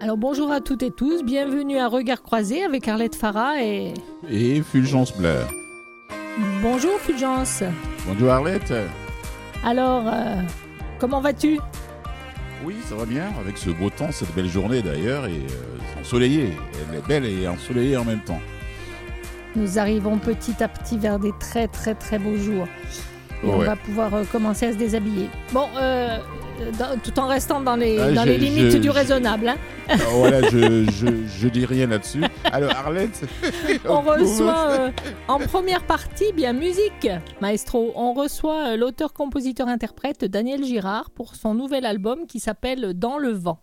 Alors bonjour à toutes et tous, bienvenue à Regard Croisé avec Arlette Farah et... Et Fulgence Blair. Bonjour Fulgence. Bonjour Arlette. Alors, euh, comment vas-tu? Oui, ça va bien, avec ce beau temps, cette belle journée d'ailleurs, et euh, ensoleillée. Elle est belle et ensoleillée en même temps. Nous arrivons petit à petit vers des très très très beaux jours. Et on va pouvoir euh, commencer à se déshabiller. Bon, euh, dans- tout en restant dans les, Ah, dans je- les limites je- du je- raisonnable. hein. Ah, voilà, je, je, dis rien là-dessus. Alors Arlette, On reçoit euh, en première partie, bien musique, maestro. On reçoit euh, l'auteur, compositeur, interprète Daniel Girard pour son nouvel album qui s'appelle Dans le vent.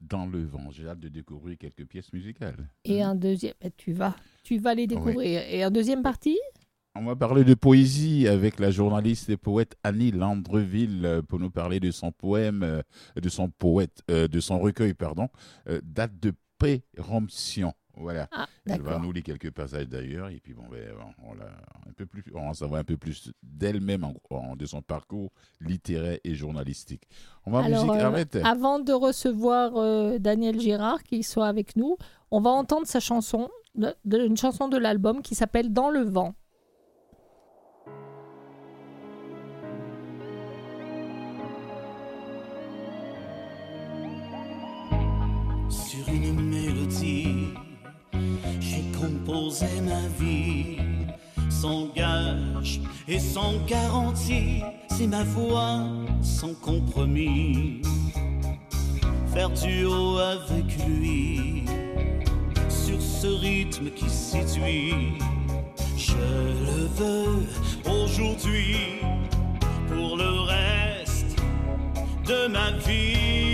Dans le vent, j'ai hâte de découvrir quelques pièces musicales. Et un deuxième, ben, tu vas, tu vas les découvrir. Et en deuxième partie, On va parler de poésie avec la journaliste et poète Annie Landreville euh, pour nous parler de son poème, euh, de son poète, euh, de son recueil, pardon, date de péremption. Voilà. ah, Elle va nous lire quelques passages d'ailleurs, et puis bon, ben, on, l'a un peu plus, on en savoir un peu plus d'elle-même, de son parcours littéraire et journalistique. On va Alors, musique, euh, avant de recevoir euh, Daniel Girard qui soit avec nous, on va entendre sa chanson, de- de- une chanson de l'album qui s'appelle Dans le vent. Une mélodie, j'ai composé ma vie. Sans gage et sans garantie, c'est ma voix sans compromis. Faire duo avec lui sur ce rythme qui séduit. Je le veux aujourd'hui pour le reste de ma vie.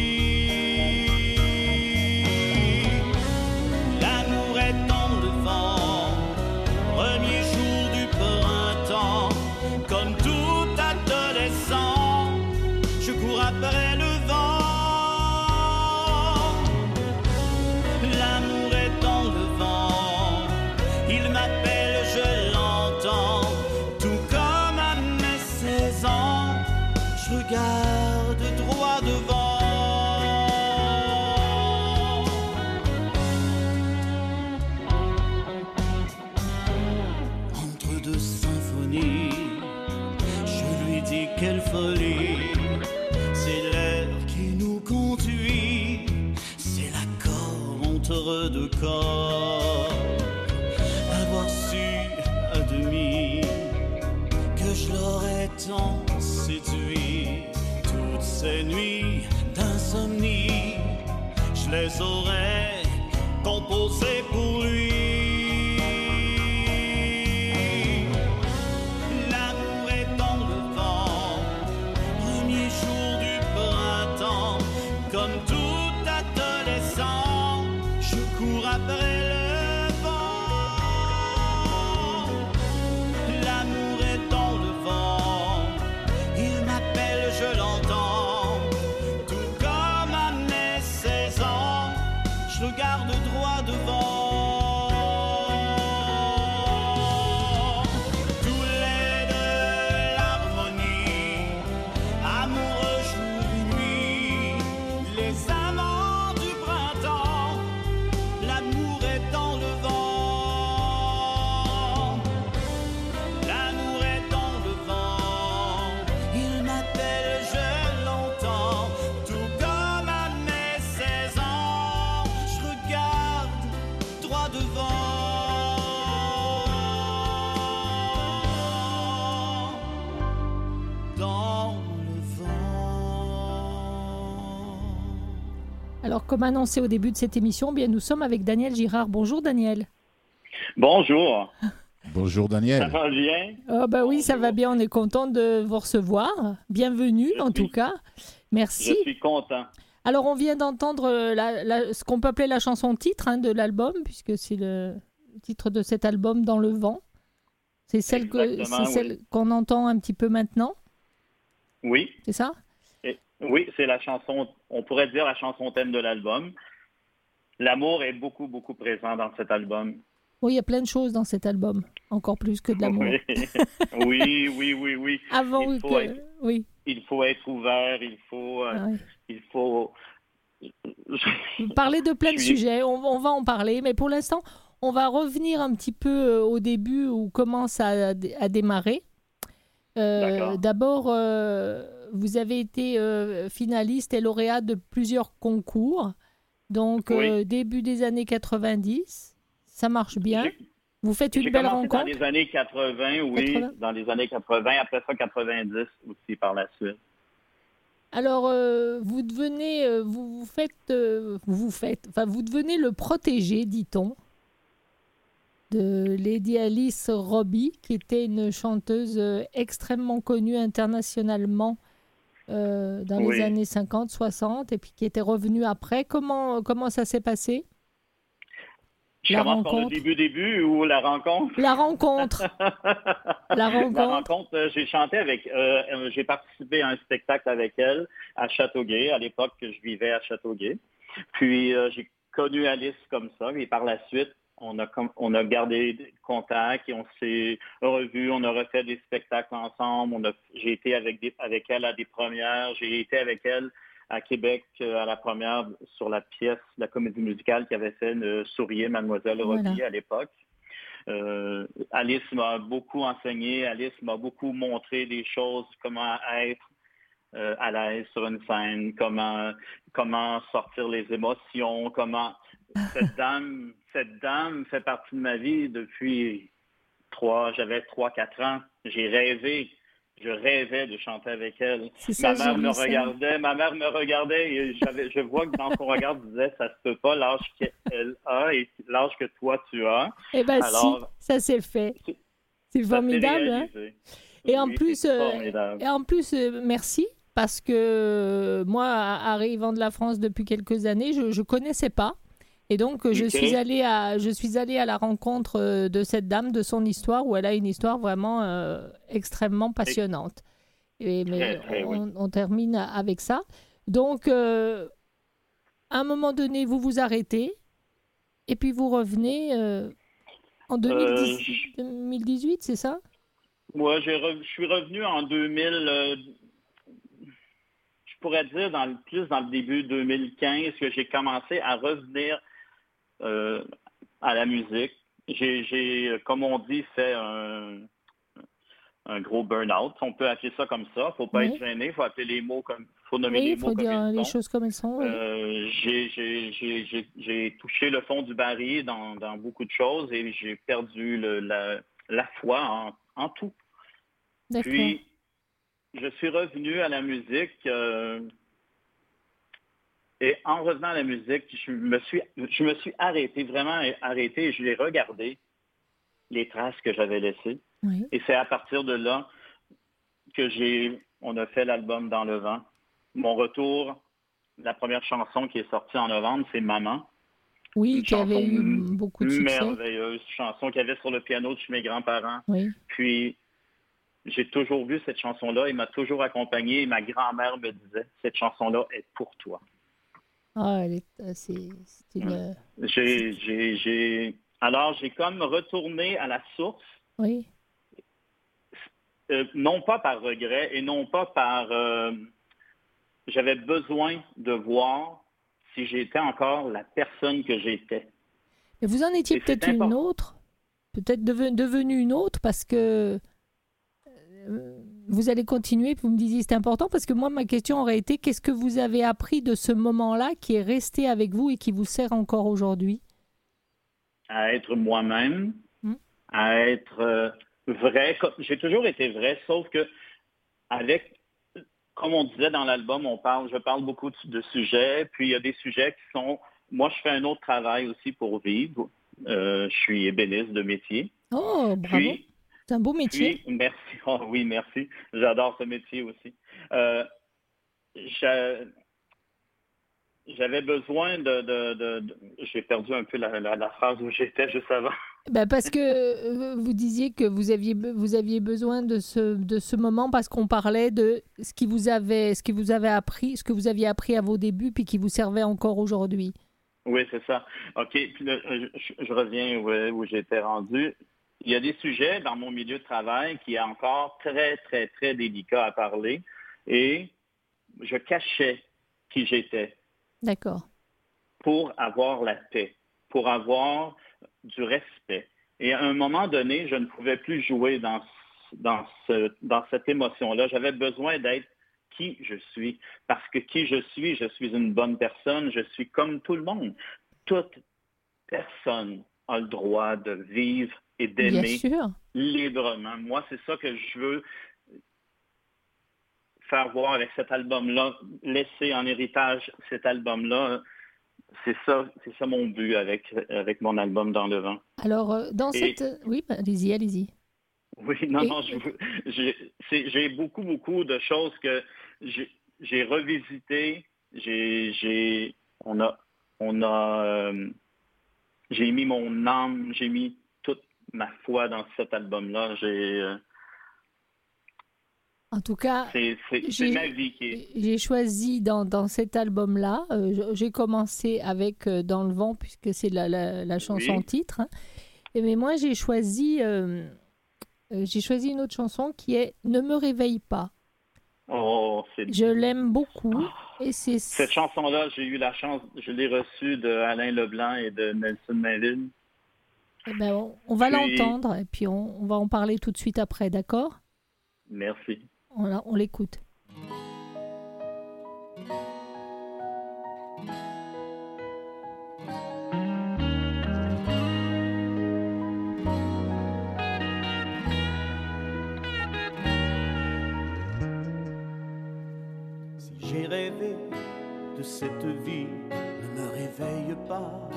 Deux corps. Avoir su à demi que je l'aurais tant séduit, toutes ces nuits d'insomnie, je les aurais composées pour lui. Comme annoncé au début de cette émission, bien nous sommes avec Daniel Girard. Bonjour Daniel. Bonjour, Bonjour ça Daniel. va bien? Oh, bah oui, ça va bien, on est content de vous recevoir. Bienvenue Je en suis- tout cas. Je Merci. suis content. Alors, on vient d'entendre euh, la- la- ce qu'on peut appeler la chanson titre hein, de l'album, puisque c'est le titre de cet album Dans le vent. C'est celle que- Exactement, c'est celle qu'on entend un petit peu maintenant, Oui, c'est ça? Oui, c'est la chanson, on pourrait dire la chanson thème de l'album. L'amour est beaucoup, beaucoup présent dans cet album. Oui, il y a plein de choses dans cet album, encore plus que de l'amour. Oui, oui, oui, oui. Avant Il faut que... être- Oui, Il faut être ouvert, il faut, euh, ah oui. il faut. parler de plein de suis- sujets, on, on va en parler, mais pour l'instant, on va revenir un petit peu euh, au début où commence à, à démarrer. Euh. D'abord, euh, vous avez été euh, finaliste et lauréat de plusieurs concours. Donc, Oui. euh, début des années 90, ça marche bien. Vous faites une belle rencontre. dans les années 80, oui, 80. dans les années 80, après ça 90 aussi par la suite. Alors, euh, vous devenez, vous, vous faites, vous faites, enfin, vous devenez le protégé, dit-on, de Lady Alice Robbie, qui était une chanteuse extrêmement connue internationalement euh, dans les années 50, 60, et puis qui était revenue après. Comment, comment ça s'est passé? Je La commence par le rencontre. début, début ou la rencontre? La rencontre, la rencontre. La rencontre, euh, j'ai chanté avec, euh, j'ai participé à un spectacle avec elle à Châteauguay, à l'époque que je vivais à Châteauguay. Puis euh, j'ai connu Alice comme ça, et par la suite, on a, com- on a gardé des contacts et on s'est revus, on a refait des spectacles ensemble. On a, j'ai été avec, des- avec elle à des premières, j'ai été avec elle à Québec euh, à la première sur la pièce, la comédie musicale qui avait fait euh, Souriez, Mademoiselle Voilà. Robbie à l'époque. Euh, Alice m'a beaucoup enseigné, Alice m'a beaucoup montré des choses, comment être euh, à l'aise sur une scène, comment, comment sortir les émotions, comment cette dame, cette dame fait partie de ma vie depuis trois, j'avais trois, quatre ans. J'ai rêvé, je rêvais de chanter avec elle. Ça, Ma mère me ça. regardait, ma mère me regardait et je vois que dans son regard elle disait ça se peut pas l'âge qu'elle a et l'âge que toi tu as. Eh bien, Alors, si, ça c'est fait. c'est- s'est formidable. hein réalisé. Et en plus, c'est euh, formidable. Et en plus, euh, merci, parce que euh, moi, arrivant de la France depuis quelques années, je ne connaissais pas. Et donc, euh, je, suis allée à, je suis allée à la rencontre euh, de cette dame, de son histoire, où elle a une histoire vraiment euh, extrêmement passionnante. Et, mais on, termine avec ça. Donc, euh, à un moment donné, vous vous arrêtez, et puis vous revenez euh, en 2010 2018, c'est ça? Moi, je suis revenu en 2000, euh, je pourrais dire dans le, plus dans le début 2015 que j'ai commencé à revenir euh, à la musique. J'ai, euh, comme on dit, fait un, un gros burn-out. On peut appeler ça comme ça. Faut pas Oui. être gêné. Faut appeler les mots comme, faut nommer Oui, les il faut mots comme dire ils les sont. choses comme elles sont. oui. Euh, j'ai, touché le fond du baril dans, dans beaucoup de choses et j'ai perdu le- la, la foi en, en tout. D'accord. Puis, je suis revenu à la musique euh, et en revenant à la musique, je me suis, je me suis arrêté, vraiment arrêté et je l'ai regardé, les traces que j'avais laissées. Oui. Et c'est à partir de là que j'ai, on a fait l'album Dans le vent. Mon retour, la première chanson qui est sortie en novembre, c'est Maman. Oui, Une qui avait eu beaucoup de succès. Merveilleuse chanson qu'il y avait sur le piano de chez mes grands-parents. Oui. Puis, j'ai toujours vu cette chanson-là. Il m'a toujours accompagné. Et ma grand-mère me disait, cette chanson-là est pour toi. Ah, elle est, euh, c'est, une. euh, J'ai, j'ai, j'ai... Alors, j'ai comme retourné à la source, Oui. euh, non pas par regret et non pas par... euh, J'avais besoin de voir si j'étais encore la personne que j'étais. Et vous en étiez peut-être une autre, peut-être deve- devenue une autre, parce que euh, vous allez continuer. Vous me disiez c'est important, parce que moi, ma question aurait été qu'est-ce que vous avez appris de ce moment-là qui est resté avec vous et qui vous sert encore aujourd'hui? À être moi-même, Hmm. à être euh, vrai. J'ai toujours été vrai, sauf que avec, comme on disait dans l'album, on parle, je parle beaucoup de, de sujets, puis il y a des sujets qui sont. Moi, je fais un autre travail aussi pour vivre. Euh, je suis ébéniste de métier. Oh, bravo. Puis, c'est un beau métier. puis, merci. Oh, oui, merci. J'adore ce métier aussi. Euh, j'a- j'avais besoin de, de- de- de- J'ai perdu un peu la, la- la phrase où j'étais juste avant. Ben, parce que euh, vous disiez que vous aviez, vous aviez besoin de ce, de ce moment parce qu'on parlait de ce qui vous avait, ce qui vous avait appris, ce que vous aviez appris à vos débuts puis qui vous servait encore aujourd'hui. Oui, c'est ça. OK. Puis là, je, je reviens où, où j'étais rendu. Il y a des sujets dans mon milieu de travail qui est encore très, très, très délicat à parler. Et je cachais qui j'étais. D'accord. pour avoir la paix, pour avoir du respect. Et à un moment donné, je ne pouvais plus jouer dans, dans, ce, dans cette émotion-là. J'avais besoin d'être qui je suis. Parce que qui je suis, je suis une bonne personne, je suis comme tout le monde. Toute personne a le droit de vivre et d'aimer librement. Moi, c'est ça que je veux faire voir avec cet album-là, laisser en héritage cet album-là. C'est ça, c'est ça mon but avec, avec mon album Dans le vent. Alors, euh, dans cette... Oui, bah, allez-y, allez-y. Oui, non, non, j'ai beaucoup, beaucoup de choses que j'ai revisité, j'ai, on a, on a, euh, j'ai mis mon âme, j'ai mis toute ma foi dans cet album-là. J'ai, euh, en tout cas, c'est ma vie qui J'ai choisi dans, dans cet album-là, euh, j'ai commencé avec Dans le vent, puisque c'est la, la, chanson titre. Hein. mais moi, j'ai choisi, j'ai choisi une autre chanson qui est Ne me réveille pas. Oh, je l'aime beaucoup. Et c'est... Cette chanson-là, j'ai eu la chance, je l'ai reçue de Alain Leblanc et de Nelson Mandela. Eh ben, on, va l'entendre et puis on, va en parler tout de suite après, d'accord? Merci. On, on l'écoute. Cette vie ne me réveille pas.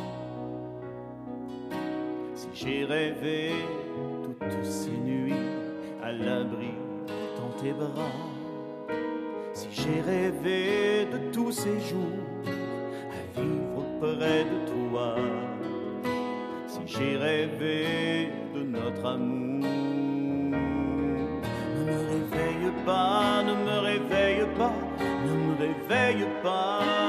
Si j'ai rêvé toutes ces nuits à l'abri dans tes bras, si j'ai rêvé de tous ces jours à vivre près de toi, si j'ai rêvé de notre amour, ne me réveille pas, ne me réveille pas, ne me réveille pas.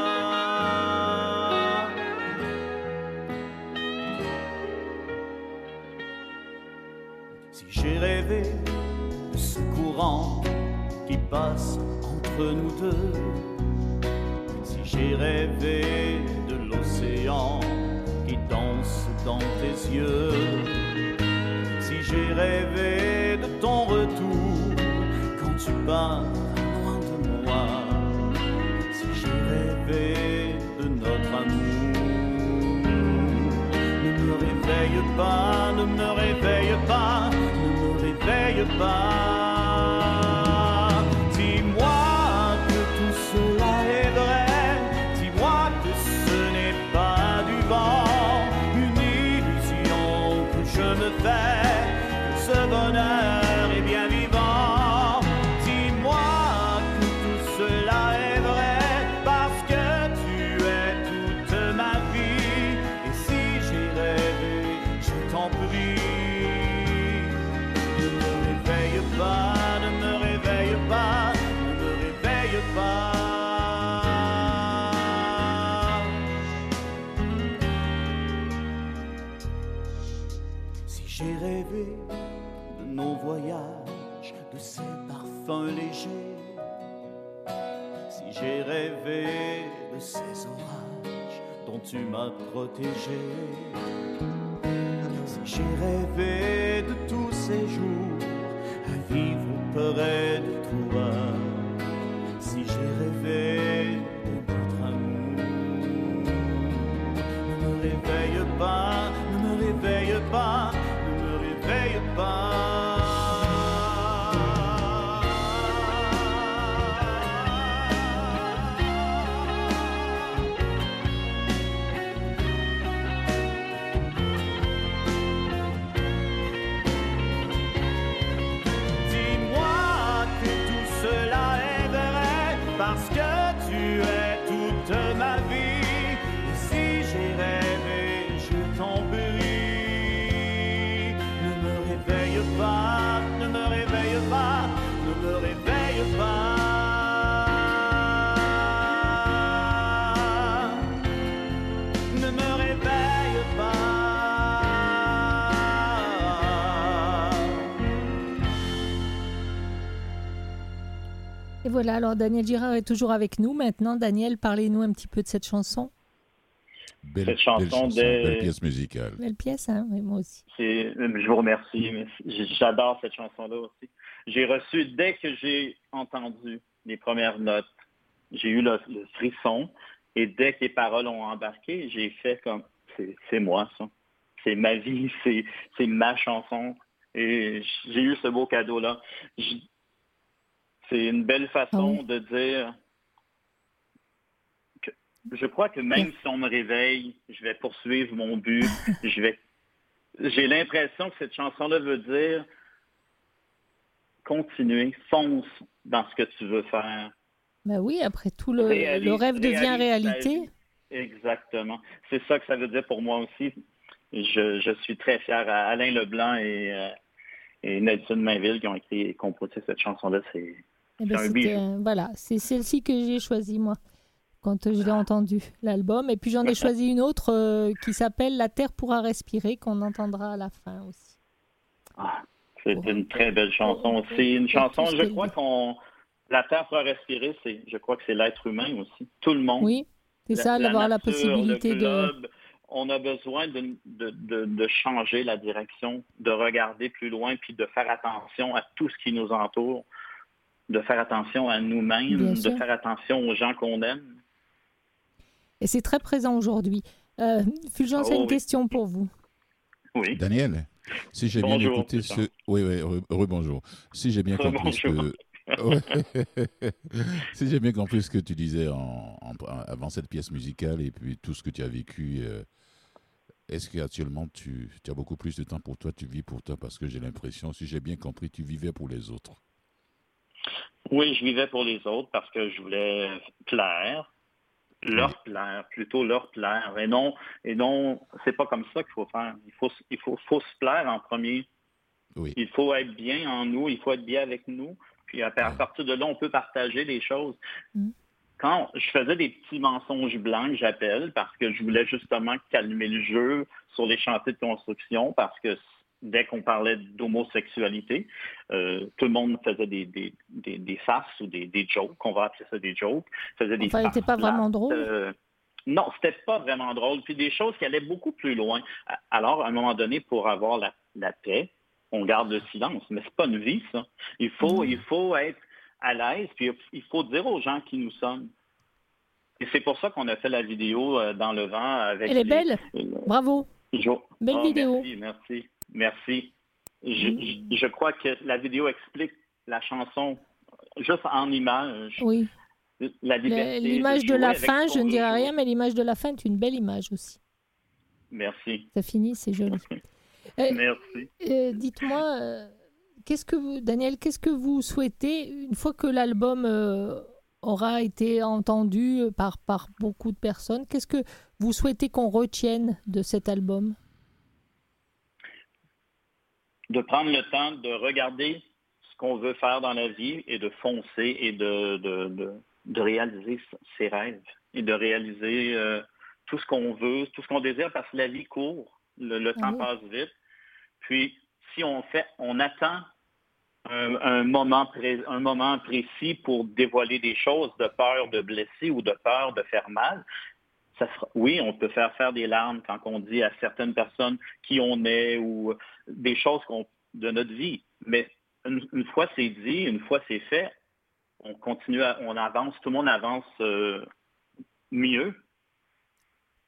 Qui passe entre nous deux. Si j'ai rêvé de l'océan qui danse dans tes yeux, si j'ai rêvé de ton retour quand tu pars loin de moi, si j'ai rêvé de notre amour, ne me réveille pas, réveille tu m'as protégé. Si j'ai rêvé de tous ces jours à vivre près de toi, si j'ai rêvé de notre amour, ne me réveille pas, ne me réveille pas, ne me réveille pas. Voilà, alors Daniel Girard est toujours avec nous maintenant. Daniel, parlez-nous un petit peu de cette chanson. Belle, Cette chanson belle chanson, de- belle pièce musicale. Belle pièce, hein, oui, moi aussi. Je vous remercie. mais J'adore cette chanson-là aussi. J'ai reçu, dès que j'ai entendu les premières notes, j'ai eu le, le frisson. Et dès que les paroles ont embarqué, j'ai fait comme, c'est c'est moi ça. C'est ma vie, c'est c'est ma chanson. Et j'ai eu ce beau cadeau-là. C'est une belle façon oui. de dire que je crois que même si on me réveille, je vais poursuivre mon but. je vais. J'ai l'impression que cette chanson-là veut dire continuer, fonce dans ce que tu veux faire. Ben oui, après tout, le, Réalise- le rêve devient réalité. Exactement. C'est ça que ça veut dire pour moi aussi. Je, je suis très fier à Alain Leblanc et, euh, et Nelson Mainville qui ont écrit et composé cette chanson-là. C'est ben, c'était, bijou. euh, voilà, c'est celle-ci que j'ai choisie, moi, quand euh, je l'ai entendu, l'album. Et puis j'en ai choisi une autre euh, qui s'appelle La Terre pourra respirer, qu'on entendra à la fin aussi. ah, c'est une très belle chanson. pour- C'est une chanson, je crois qu'on... La terre pour respirer, c'est, je crois que c'est l'être humain aussi. Tout le monde. Oui, c'est ça, d'avoir la possibilité de... On a besoin de, de, de- de changer la direction, de regarder plus loin, puis de faire attention à tout ce qui nous entoure, de faire attention à nous-mêmes, de faire attention aux gens qu'on aime. Et c'est très présent aujourd'hui. Euh, Fulgence a Oh une oui. question pour vous. Oui. Daniel, si j'ai bien écouté ce... Oui, oui, re- rebonjour. Si j'ai bien compris ce que... Ouais. si j'ai bien compris ce que tu disais en, en- avant cette pièce musicale et puis tout ce que tu as vécu, euh, est-ce qu'actuellement tu, tu as beaucoup plus de temps pour toi, tu vis pour toi Parce que j'ai l'impression, si j'ai bien compris, tu vivais pour les autres? Oui, je vivais pour les autres parce que je voulais plaire, leur plaire, plutôt leur plaire. Et non, et non, c'est pas comme ça qu'il faut faire. Il faut, il faut, faut se plaire en premier. Oui. Il faut être bien en nous, il faut être bien avec nous. Puis à, partir de là, on peut partager les choses. Mm. Quand je faisais des petits mensonges blancs, j'appelle, parce que je voulais justement calmer le jeu sur les chantiers de construction, parce que dès qu'on parlait d'homosexualité, euh, tout le monde faisait des, des, des, des farces ou des, des jokes, on va appeler ça des jokes. faisait des Enfin, farces pas vraiment drôle? euh, non, c'était pas vraiment drôle. Puis des choses qui allaient beaucoup plus loin. Alors, à un moment donné, pour avoir la, la paix, on garde le silence. Mais c'est pas une vie, ça. Il faut, Mhm. il faut être à l'aise, puis il faut dire aux gens qui nous sommes. Et c'est pour ça qu'on a fait la vidéo euh, dans le vent avec. Elle est les- belle, bravo. Jo- Belle Ah, vidéo. Merci, merci, merci. Je, je- je crois que la vidéo explique la chanson juste en image. Oui, La Le- liberté l'image de la fin, je ne dirai rien, mais l'image de la fin est une belle image aussi. Merci, Ça finit, c'est joli. Euh, merci. Euh, Dites-moi, euh, qu'est-ce que vous, Daniel, qu'est-ce que vous souhaitez une fois que l'album aura été entendu par, par beaucoup de personnes Qu'est-ce que vous souhaitez qu'on retienne de cet album? De prendre le temps de regarder ce qu'on veut faire dans la vie et de foncer et de, de, de, de réaliser ses rêves et de réaliser euh, tout ce qu'on veut, tout ce qu'on désire parce que la vie court, le, le temps passe vite. Puis si on fait, on attend un, un moment pré- un moment précis pour dévoiler des choses de peur de blesser ou de peur de faire mal, ça sera- oui, on peut faire faire des larmes quand on dit à certaines personnes qui on est ou des choses de notre vie. Mais une, une fois c'est dit, une fois c'est fait, on continue, à- on avance, tout le monde avance euh, mieux.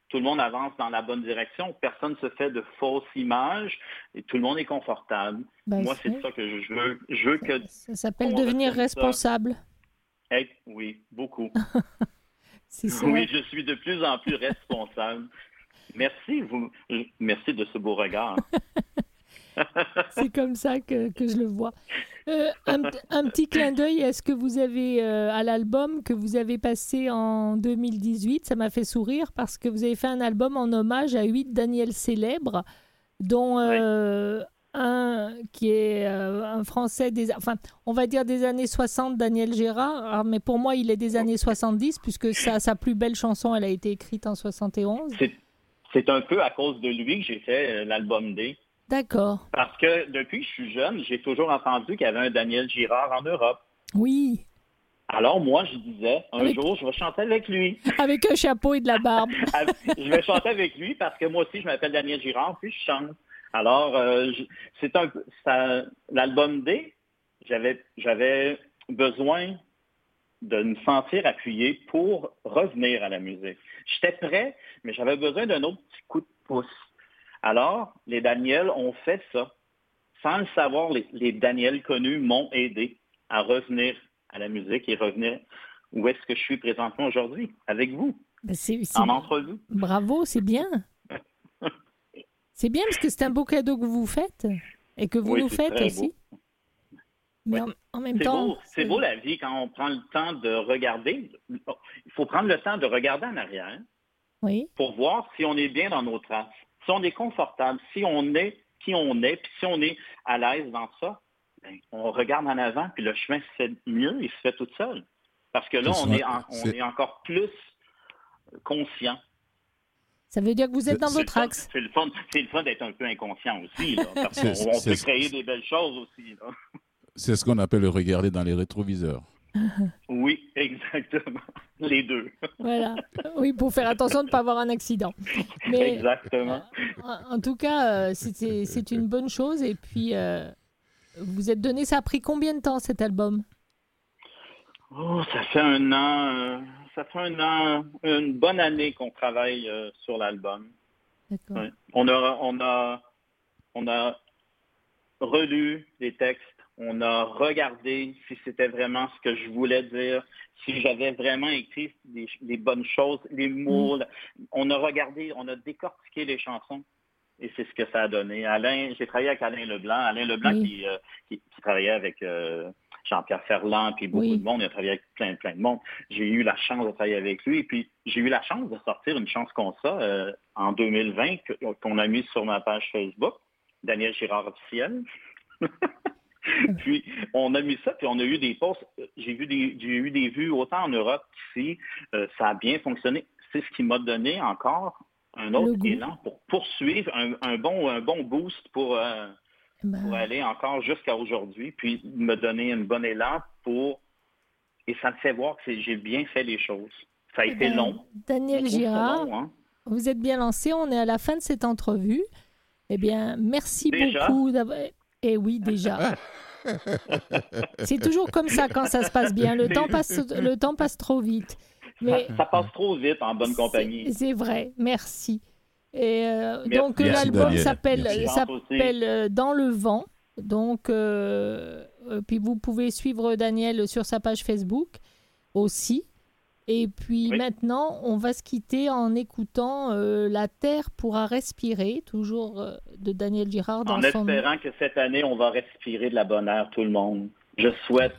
Tout le monde avance dans la bonne direction. Personne ne se fait de fausses images et tout le monde est confortable. Ben, Moi, c'est ça que je veux. Je veux que Ça s'appelle devenir ça. responsable. être, oui, beaucoup. C'est ça. Oui, je suis de plus en plus responsable. Merci, vous. Merci de ce beau regard. C'est comme ça que, que je le vois. Euh, un, un petit clin d'œil à ce que vous avez euh, à l'album que vous avez passé en 2018. Ça m'a fait sourire parce que vous avez fait un album en hommage à huit Daniel célèbres, dont euh, un qui est euh, un Français des, enfin, on va dire des années 60, Daniel Gérard. Mais pour moi, il est des années 70 puisque sa, sa plus belle chanson, elle a été écrite en 71. C'est c'est un peu à cause de lui que j'ai fait euh, l'album D. D'accord. Parce que depuis que je suis jeune, j'ai toujours entendu qu'il y avait un Daniel Girard en Europe. Oui. Alors moi, je disais, un Avec- jour, je vais chanter avec lui. Avec un chapeau et de la barbe. je vais chanter avec lui parce que moi aussi, je m'appelle Daniel Girard, puis je chante. Alors, euh, c'est un l'album D, j'avais j'avais besoin de me sentir appuyé pour revenir à la musique. J'étais prêt, mais j'avais besoin d'un autre petit coup de pouce. Alors, les Daniels ont fait ça. Sans le savoir, les, les Daniels connus m'ont aidé à revenir à la musique et revenir où est-ce que je suis présentement aujourd'hui, avec vous, Ben, en entrevue. Bravo, c'est bien. C'est bien parce que c'est un beau cadeau que vous faites et que vous Oui, nous faites aussi. Mais en, en même C'est temps, beau, c'est beau la vie quand on prend le temps de regarder. Il faut prendre le temps de regarder en arrière Oui, pour voir si on est bien dans nos traces, si on est confortable, si on est qui on est, puis si on est à l'aise dans ça, ben, on regarde en avant, puis le chemin se fait mieux, il se fait tout seul. Parce que là, on est, en- on est encore plus conscient. Ça veut dire que vous êtes dans C'est- votre C'est le fun- axe. C'est le fun, c'est le fun d'être un peu inconscient aussi, là, parce qu'on on peut créer des belles choses aussi. là. C'est ce qu'on appelle le regarder dans les rétroviseurs. Oui, exactement. Les deux. Voilà. Oui, pour faire attention de ne pas avoir un accident. Mais Exactement. en, en tout cas, euh, c'est une bonne chose. Et puis, euh, vous êtes donné, ça a pris combien de temps cet album? Oh, ça fait un an, euh, ça fait un an, une bonne année qu'on travaille euh, sur l'album. Ouais. On a, on a, on a relu les textes, on a regardé si c'était vraiment ce que je voulais dire, si j'avais vraiment écrit des, des bonnes choses, les mots. On a regardé, on a décortiqué les chansons. Et c'est ce que ça a donné. Alain, j'ai travaillé avec Alain Leblanc. Alain Leblanc Oui. qui, euh, qui, qui travaillait avec Jean-Pierre Ferland, puis beaucoup Oui. de monde. Il a travaillé avec plein, plein de monde. J'ai eu la chance de travailler avec lui. Et puis, j'ai eu la chance de sortir une chance comme ça euh, en 2020 que- qu'on a mis sur ma page Facebook, Daniel Girard officiel. puis, on a mis ça, puis on a eu des posts. J'ai vu des, j'ai eu des vues autant en Europe qu'ici. Euh, ça a bien fonctionné. C'est ce qui m'a donné encore un autre élan pour poursuivre un, un bon, un bon boost pour, euh, Ben, pour aller encore jusqu'à aujourd'hui, puis me donner un bon élan pour... Et ça me fait voir que j'ai bien fait les choses. Ça a été ben, long. Daniel Girard, long, hein. vous êtes bien lancé. On est à la fin de cette entrevue. Eh bien, merci Déjà? beaucoup d'avoir. Eh oui, déjà. C'est toujours comme ça quand ça se passe bien. Le temps passe, le temps passe trop vite. Mais Ça, ça passe trop vite en bonne compagnie. C'est vrai. Merci. Et euh, donc l'album s'appelle euh, Dans le vent. Donc euh, puis vous pouvez suivre Daniel sur sa page Facebook aussi. Et puis Oui. maintenant, on va se quitter en écoutant euh, La Terre pourra respirer, toujours de Daniel Girard dans En son espérant que cette année, on va respirer de la bonne air, tout le monde. Je souhaite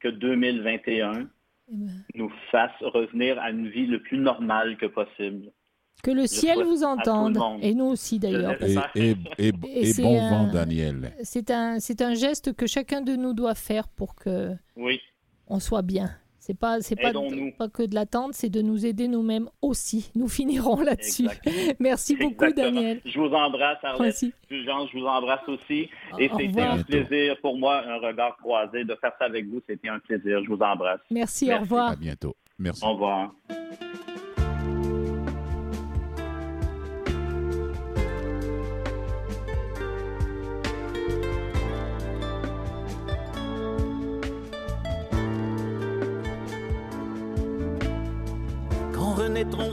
que 2021 Eh ben, nous fasse revenir à une vie le plus normale que possible. Que le ciel vous entende et nous aussi d'ailleurs. Et, et, et, Et et c'est bon un- vent, Daniel. C'est un c'est un geste que chacun de nous doit faire pour que Oui, on soit bien. C'est pas c'est pas, que de l'attente, c'est de nous aider nous-mêmes aussi. Nous finirons là-dessus. Merci beaucoup Exactement. Daniel. Je vous embrasse, Arlette. Merci. Jean, je vous embrasse aussi. Au- Et au c'était un plaisir pour moi, un regard croisé, de faire ça avec vous. C'était un plaisir. Je vous embrasse. Merci, au Merci. revoir. À bientôt. Merci. Au revoir.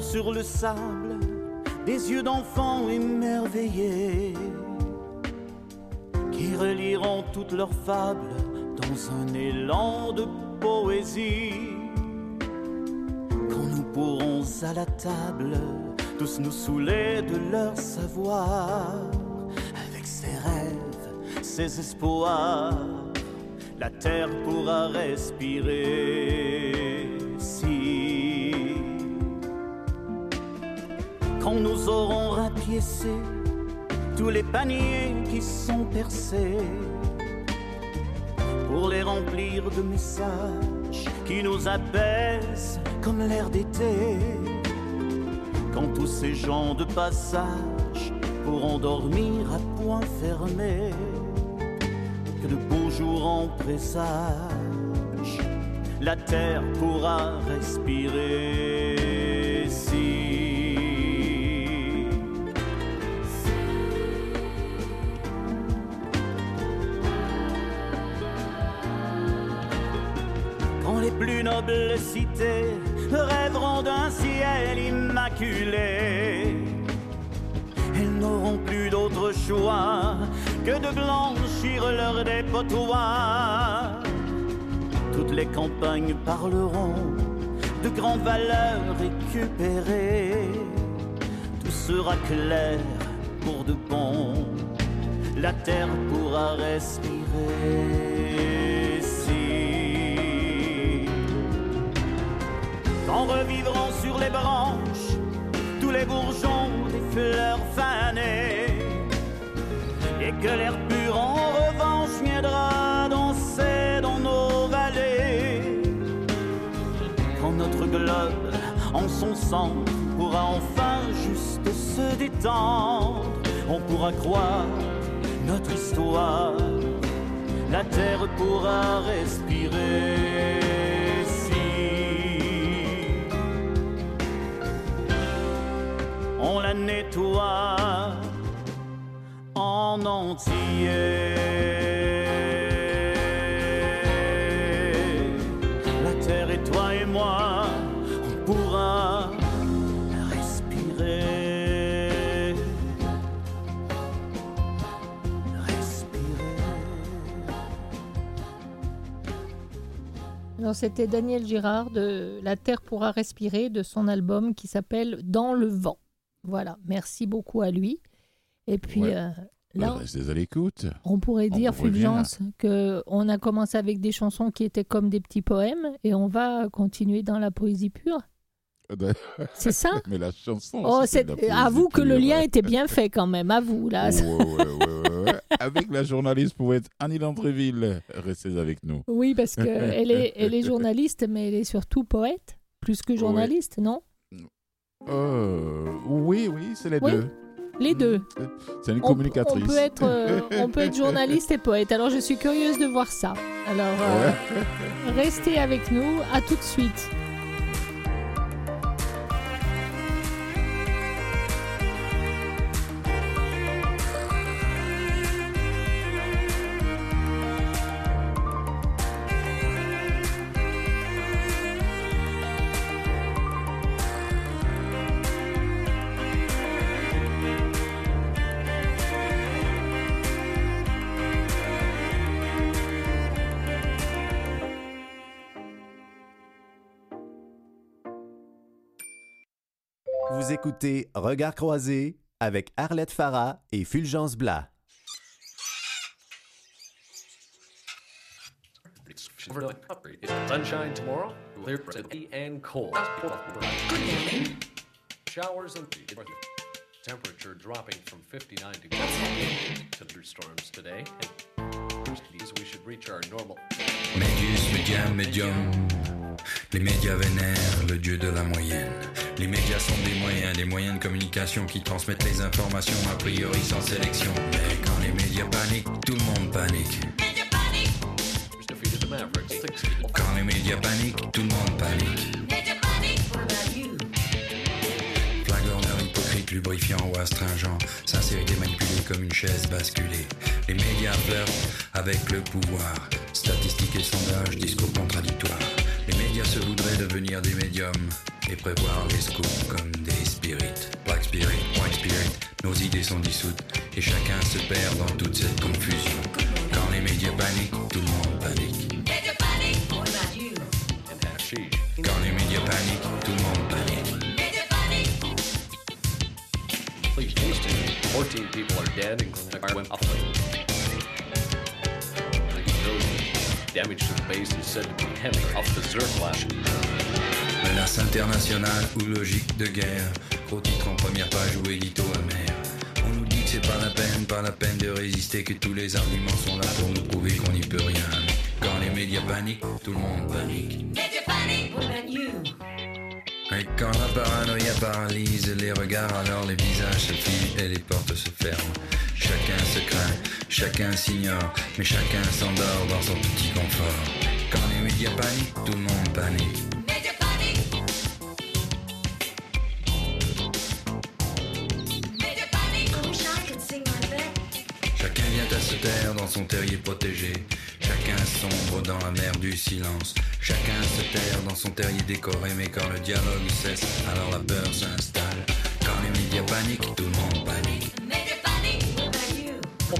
Sur le sable des yeux d'enfants émerveillés qui reliront toutes leurs fables dans un élan de poésie. Quand nous pourrons à la table tous nous saouler de leur savoir avec ses rêves, ses espoirs, la terre pourra respirer quand nous aurons rapiécé tous les paniers qui sont percés pour les remplir de messages qui nous apaisent comme l'air d'été. Quand tous ces gens de passage pourront dormir à point fermé, que de beaux jours en présage, la terre pourra respirer. Si. Plus nobles cités rêveront d'un ciel immaculé, elles n'auront plus d'autre choix que de blanchir leur dépotoir. Toutes les campagnes parleront de grandes valeurs récupérées. Tout sera clair pour de bon. La terre pourra respirer. Quand revivront sur les branches tous les bourgeons des fleurs fanées et que l'air pur en revanche viendra danser dans nos vallées. Quand notre globe en son centre pourra enfin juste se détendre, on pourra croire notre histoire, la terre pourra respirer. On la nettoie en entier. La terre et toi et moi, on pourra respirer. Respirer. C'était Daniel Girard de La Terre pourra respirer de son album qui s'appelle Dans le vent. Voilà, merci beaucoup à lui. Et puis Ouais. euh, là, Restez à l'écoute. on pourrait on dire. Fulgence, qu'on a commencé avec des chansons qui étaient comme des petits poèmes et on va continuer dans la poésie pure. C'est ça? Mais la chanson. Oh, c'est- de la avoue que le lien était bien fait quand même, avoue là. Ouais, ouais. Avec la journaliste poète Annie Landreville. Restez avec nous. Oui, parce qu'elle est, elle est journaliste, mais elle est surtout poète, plus que journaliste, non? Euh, oui, oui, c'est les Oui. deux. Les deux. C'est une On- communicatrice. On, peut être, euh, on peut être journaliste et poète. Alors je suis curieuse de voir ça. Alors euh, restez avec nous. À tout de suite. Écoutez Regard croisé avec Arlette Farah et Fulgence Blas. It's sunshine tomorrow, clear today and cold. Showers and temperature dropping from 59 degrees to thunderstorms today. And these we should reach our normal. Médius, média, médium. Les médias vénèrent le dieu de la moyenne. Les médias sont des moyens, des moyens de communication qui transmettent les informations a priori sans sélection. Mais quand les médias paniquent, tout le monde panique. Who's defeated the Mavericks 60 Quand les médias paniquent, tout le monde panique. Flagorneur hypocrite, lubrifiant ou astringent. Sincérité manipulée comme une chaise basculée. Les médias flirtent avec le pouvoir. Statistiques et sondages, discours contradictoires. Les médias se voudraient devenir des médiums et prévoir les scoops comme des spirites. Black spirit, white spirit, nos idées sont dissoutes et chacun se perd dans toute cette confusion. Quand les médias paniquent, tout le monde panique. Quand les médias paniquent, tout le monde panique. Please, Houston, 14 people are dead, including. Damage to the base is said to be hemming off the Zerflash. Menace internationale ou logique de guerre. Gros titre en première page ou édito amer. On nous dit que c'est pas la peine, pas la peine de résister, que tous les arguments sont là pour nous prouver qu'on n'y peut rien. Quand les médias paniquent, tout le monde panique. Et quand la paranoïa paralyse les regards, alors les visages se figent et les portes se ferment. Chacun se craint, chacun s'ignore, mais chacun s'endort dans son petit confort. Quand les médias paniquent, tout le monde panique. Son terrier protégé. Chacun sombre dans la mer du silence. Chacun se terre dans son terrier décoré. Mais quand le dialogue cesse, alors la peur s'installe. Quand les médias paniquent, tout le monde panique.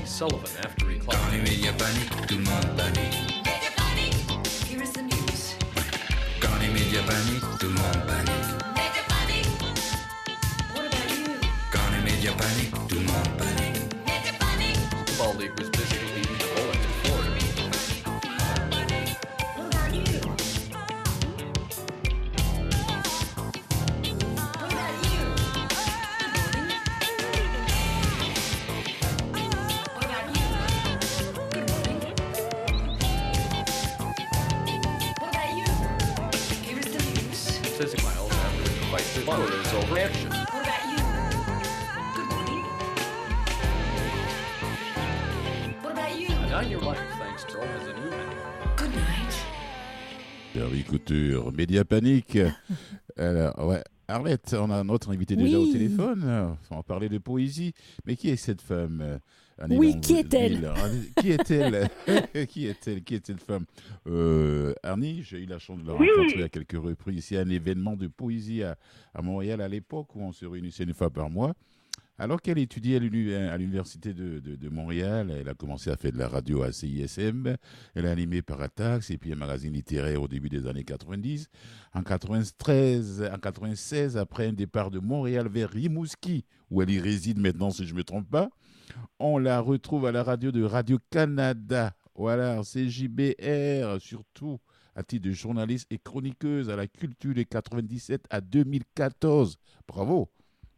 Sullivan after he Quand les médias paniquent, tout le monde panique. Quand les médias paniquent, tout le monde panique. Quand les médias paniquent, Couture, Média Panique. Alors, ouais. Arlette, on a notre invité déjà au téléphone. On va parler de poésie. Mais qui est cette femme euh, Annie Oui, qui est-elle Qui est-elle Qui est-elle Qui est cette femme euh, Arnie, j'ai eu la chance de la Oui. rencontrer à quelques reprises. C'est un événement de poésie à, à Montréal à l'époque où on se réunissait une fois par mois. Alors qu'elle étudiait à l'uni- à l'université de Montréal, elle a commencé à faire de la radio à CISM. Elle a animé Paratax et puis un magazine littéraire au début des années 90. En 93, en 96, après un départ de Montréal vers Rimouski, où elle y réside maintenant, si je ne me trompe pas, on la retrouve à la radio de Radio-Canada. Voilà, CJBR, surtout à titre de journaliste et chroniqueuse à la culture de 97 à 2014. Bravo.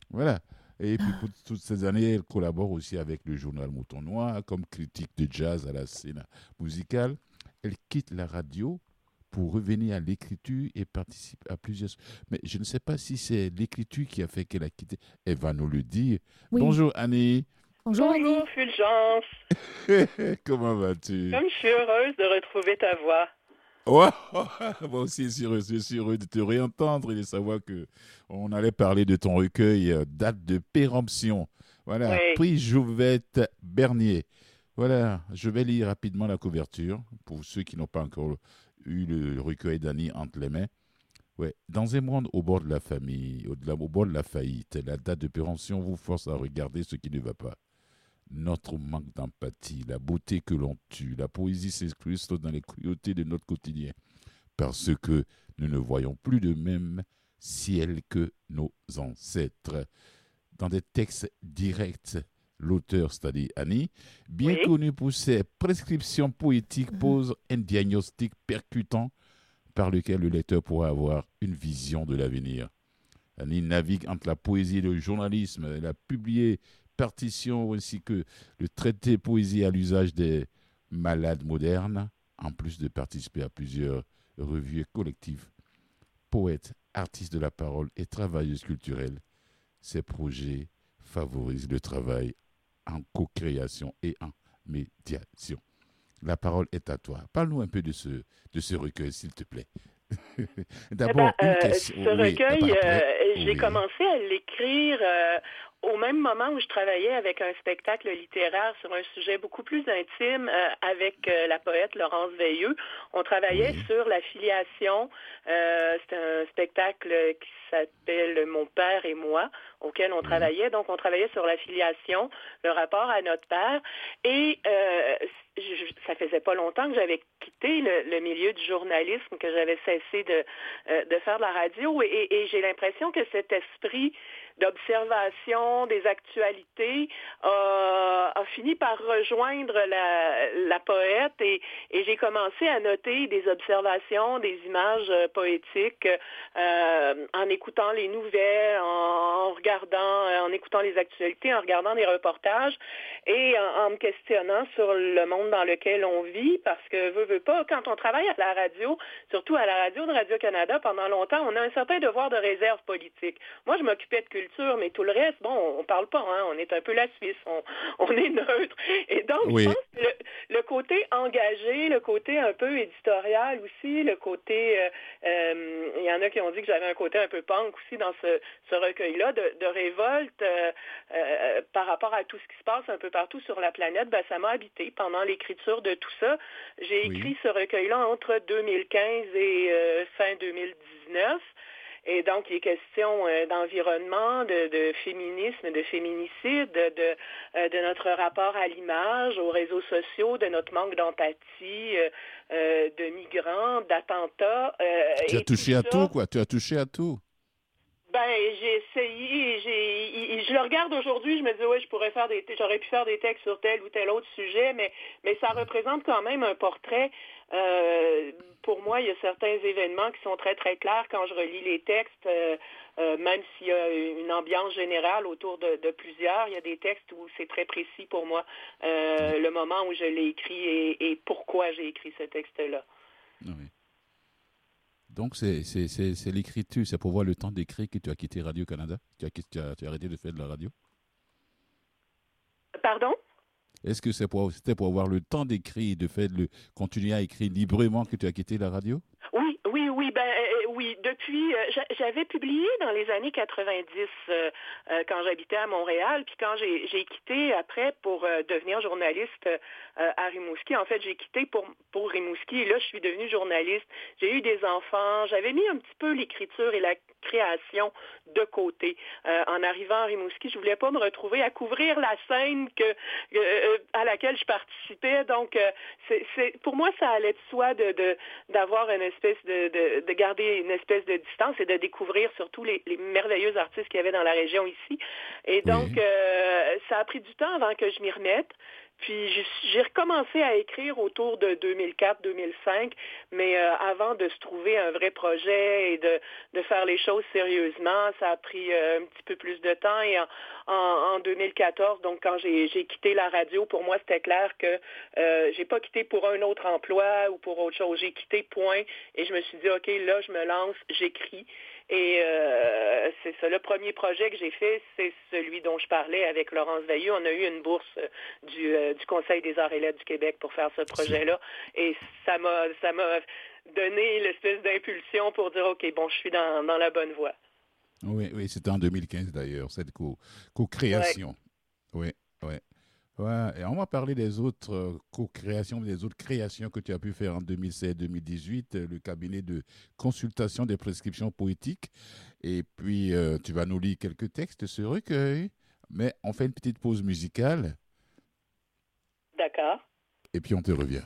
Voilà. Et puis pour toutes ces années, elle collabore aussi avec le journal Mouton Noir comme critique de jazz à la scène musicale. Elle quitte la radio pour revenir à l'écriture et participe à plusieurs... Mais je ne sais pas si c'est l'écriture qui a fait qu'elle a quitté. Elle va nous le dire. Oui. Bonjour Annie. Bonjour Annie. Bonjour Fulgence, Comment vas-tu? Comme je suis heureuse de retrouver ta voix. Ouais, moi aussi, je suis heureux, de te réentendre et de savoir que on allait parler de ton recueil euh, Date de péremption. Voilà, Oui. prix Jouvette Bernier. Voilà, je vais lire rapidement la couverture pour ceux qui n'ont pas encore eu le recueil d'Annie entre les mains. Ouais. Dans un monde au bord de la famille, au, au bord de la faillite, la date de péremption vous force à regarder ce qui ne va pas. Notre manque d'empathie, la beauté que l'on tue, la poésie s'incruste dans les cruautés de notre quotidien, parce que nous ne voyons plus de même ciel que nos ancêtres. Dans des textes directs, l'auteur, c'est-à-dire Annie, bien Oui. connu pour ses prescriptions poétiques, pose un diagnostic percutant par lequel le lecteur pourra avoir une vision de l'avenir. Annie navigue entre la poésie et le journalisme. Elle a publié partition ainsi que le traité poésie à l'usage des malades modernes, en plus de participer à plusieurs revues collectives. Poète, artiste de la parole et travailleuse culturelle, ses projets favorisent le travail en co-création et en médiation. La parole est à toi. Parle-nous un peu de ce, de ce recueil, s'il te plaît. D'abord, Eh ben, euh, ce Oui, recueil, euh, j'ai oui. commencé à l'écrire euh, au même moment où je travaillais avec un spectacle littéraire sur un sujet beaucoup plus intime euh, avec euh, la poète Laurence Veilleux. On travaillait Oui. sur la filiation. Euh, C'était un spectacle qui s'appelle Mon père et moi, auquel on travaillait. Donc, on travaillait sur la filiation, le rapport à notre père. Et euh, je- ça faisait pas longtemps que j'avais quitté le, le milieu du journalisme, que j'avais cessé de, euh, de faire de la radio. Et- et j'ai l'impression que cet esprit d'observation des actualités a, a fini par rejoindre la, la poète et, et j'ai commencé à noter des observations, des images euh, poétiques euh, en écoutant les nouvelles, en, regardant, en écoutant les actualités, en regardant des reportages et en, me questionnant sur le monde dans lequel on vit, parce que veut, veut pas, quand on travaille à la radio, surtout à la radio de Radio-Canada, pendant longtemps, on a un certain devoir de réserve politique. Moi, je m'occupais de culture, mais tout le reste, bon, on parle pas, hein, on est un peu la Suisse, on, est neutre. Et donc, je pense que le, côté engagé, le côté un peu éditorial aussi, le côté, euh, euh, il y en a qui ont dit que j'avais un côté un peu punk aussi dans ce, recueil-là, de, révolte euh, par rapport à tout ce qui se passe un peu partout sur la planète, ben, ça m'a habité pendant l'écriture de tout ça. J'ai écrit ce recueil-là entre 2015 et fin 2019. Et donc, il est question euh, d'environnement, de, féminisme, de féminicide, de, euh, de, notre rapport à l'image, aux réseaux sociaux, de notre manque d'empathie, euh, de migrants, d'attentats. tu as touché à tout, quoi. Tu as touché à tout. Ben, j'ai essayé, j'ai, je le regarde aujourd'hui, je me dis, oui, je pourrais faire des, j'aurais pu faire des textes sur tel ou tel autre sujet, mais, mais ça représente quand même un portrait. Euh, pour moi, il y a certains événements qui sont très, très clairs quand je relis les textes, euh, euh, même s'il y a une ambiance générale autour de, plusieurs, il y a des textes où c'est très précis pour moi, le moment où je l'ai écrit et, et pourquoi j'ai écrit ce texte-là. Oui. Donc, c'est l'écriture, c'est pour voir le temps d'écrire que tu as quitté Radio-Canada tu as, tu, as, tu as arrêté de faire de la radio? Pardon? Est-ce que c'était pour, pour avoir le temps d'écrire, de faire de continuer à écrire librement que tu as quitté la radio? Oui, oui, oui. Ben, oui, depuis, euh, j'avais publié dans les années 90 euh, euh, quand j'habitais à Montréal, puis quand j'ai quitté après pour devenir journaliste à Rimouski. En fait, j'ai quitté pour, pour Rimouski et là, je suis devenue journaliste. J'ai eu des enfants. J'avais mis un petit peu l'écriture et la création de côté. en arrivant à Rimouski, je voulais pas me retrouver à couvrir la scène que, à laquelle je participais. Donc, c'est pour moi, ça allait de soi de d'avoir une espèce de, de, de garder une espèce de distance et de découvrir surtout les, merveilleux artistes qu'il y avait dans la région ici. Et donc, euh, ça a pris du temps avant que je m'y remette. Puis j'ai recommencé à écrire autour de 2004-2005, mais euh, avant de se trouver un vrai projet et de, faire les choses sérieusement, ça a pris euh, un petit peu plus de temps. Et en, en, 2014, donc quand j'ai quitté la radio, pour moi c'était clair que euh, j'ai pas quitté pour un autre emploi ou pour autre chose. J'ai quitté point et je me suis dit ok là je me lance, j'écris. Et euh, c'est ça. Le premier projet que j'ai fait, c'est celui dont je parlais avec Laurence Veilleux. On a eu une bourse euh, du, euh, du Conseil des arts et lettres du Québec pour faire ce projet-là. Et ça m'a ça m'a donné l'espèce d'impulsion pour dire OK, bon, je suis dans, dans la bonne voie. Oui, oui, c'était en 2015 d'ailleurs, cette co-création. Oui, oui. Ouais, et on va parler des autres euh, co-créations, des autres créations que tu as pu faire en 2016-2018, euh, le cabinet de consultation des prescriptions poétiques. Et puis, euh, tu vas nous lire quelques textes de ce recueil. Mais on fait une petite pause musicale. D'accord. Et puis, on te revient.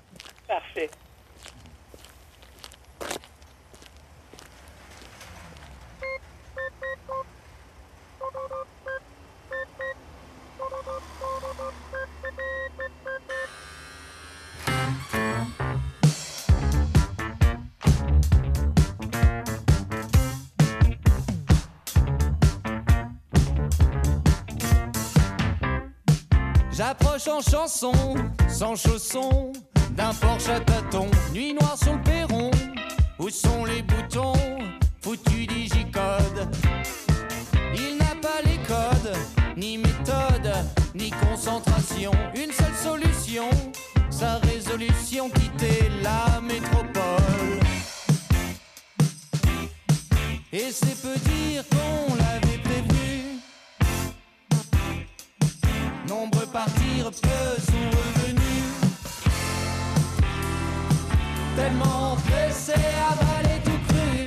En chanson, sans chaussons, d'un Porsche à tâtons, nuit noire sur le perron. Où sont les boutons, foutus digicode? Il n'a pas les codes, ni méthode, ni concentration. Une seule solution, sa résolution, quitter la métropole. Et c'est peu dire qu'on partirent, peu sont revenus. Tellement pressés à avaler tout cru.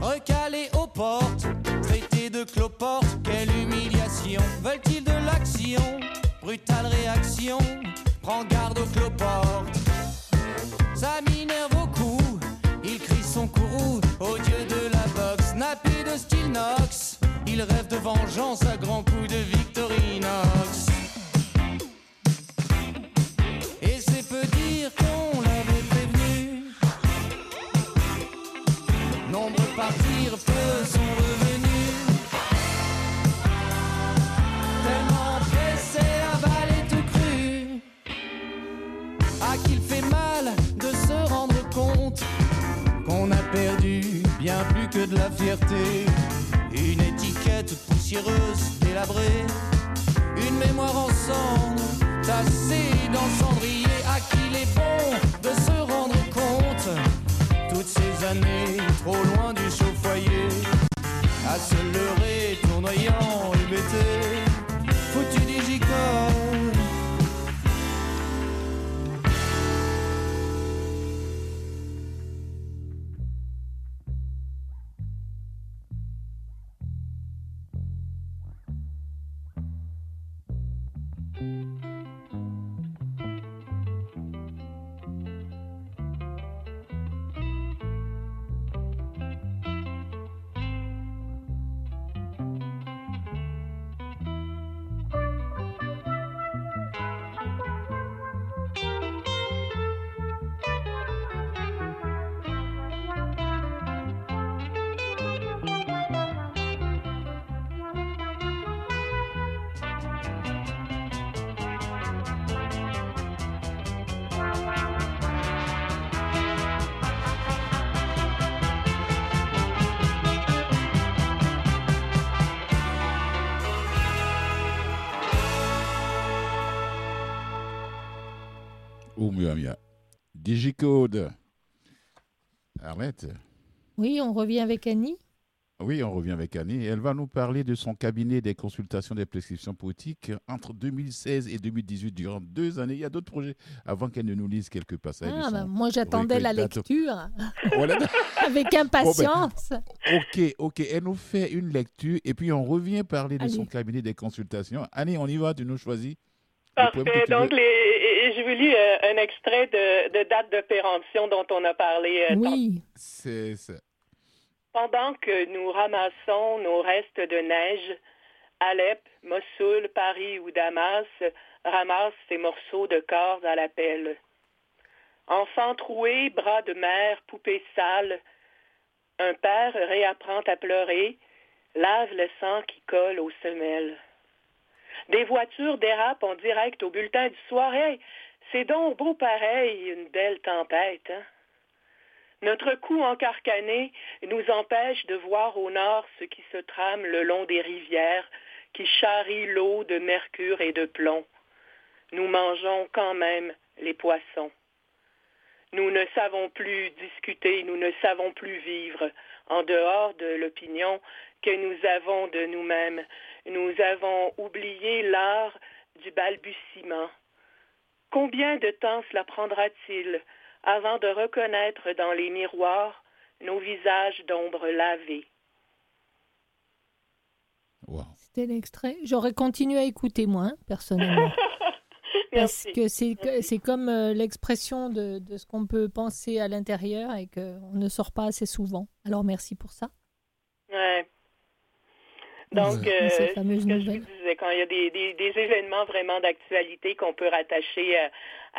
Recalés aux portes, traités de cloporte, quelle humiliation. Veulent-ils de l'action? Brutale réaction, prends garde au cloporte. Ça m'énerve beaucoup, il crie son courroux au dieu de la boxe, nappé de style nox. Il rêve de vengeance à grands coups de vie. Une étiquette poussiéreuse, délabrée, une mémoire en cendres, tassée dans cendrier. À qu'il est bon de se rendre compte, toutes ces années trop loin du chaud foyer, à se leurrer, tournoyant, hébété, Digicode. Arlette. Oui, on revient avec Annie. Oui, on revient avec Annie. Elle va nous parler de son cabinet des consultations des prescriptions poétiques entre 2016 et 2018, durant deux années. Il y a d'autres projets avant qu'elle ne nous lise quelques passages. Ah, bah, moi, j'attendais la lecture Voilà. avec impatience. Ok, ok. Elle nous fait une lecture et puis on revient parler de son cabinet des consultations. Annie, on y va, tu nous choisis. Poème que Donc, veux. les, je vous lis euh, un extrait de, de date de péremption dont on a parlé euh, Oui, C'est ça. Pendant que nous ramassons nos restes de neige, Alep, Mossoul, Paris ou Damas ramassent ces morceaux de corps à la pelle. Enfants troués, bras de mer, poupées sales, un père réapprend à pleurer, lave le sang qui colle aux semelles. Des voitures dérapent en direct au bulletin du soir. Hey, c'est donc beau pareil, une belle tempête. Hein? Notre cou encarcané nous empêche de voir au nord ce qui se trame le long des rivières qui charrient l'eau de mercure et de plomb. Nous mangeons quand même les poissons. Nous ne savons plus discuter, nous ne savons plus vivre en dehors de l'opinion que nous avons de nous-mêmes. Nous avons oublié l'art du balbutiement. Combien de temps cela prendra-t-il avant de reconnaître dans les miroirs nos visages d'ombre lavés? Wow. c'était l'extrait. J'aurais continué à écouter, moi, hein, personnellement. Parce Merci. que c'est c'est comme euh, l'expression de, de ce qu'on peut penser à l'intérieur et qu'on ne sort pas assez souvent. Alors merci pour ça. Ouais. Donc, euh, Ces ce fameuses que je nouvelles. vous disais, quand il y a des, des- des événements vraiment d'actualité qu'on peut rattacher à,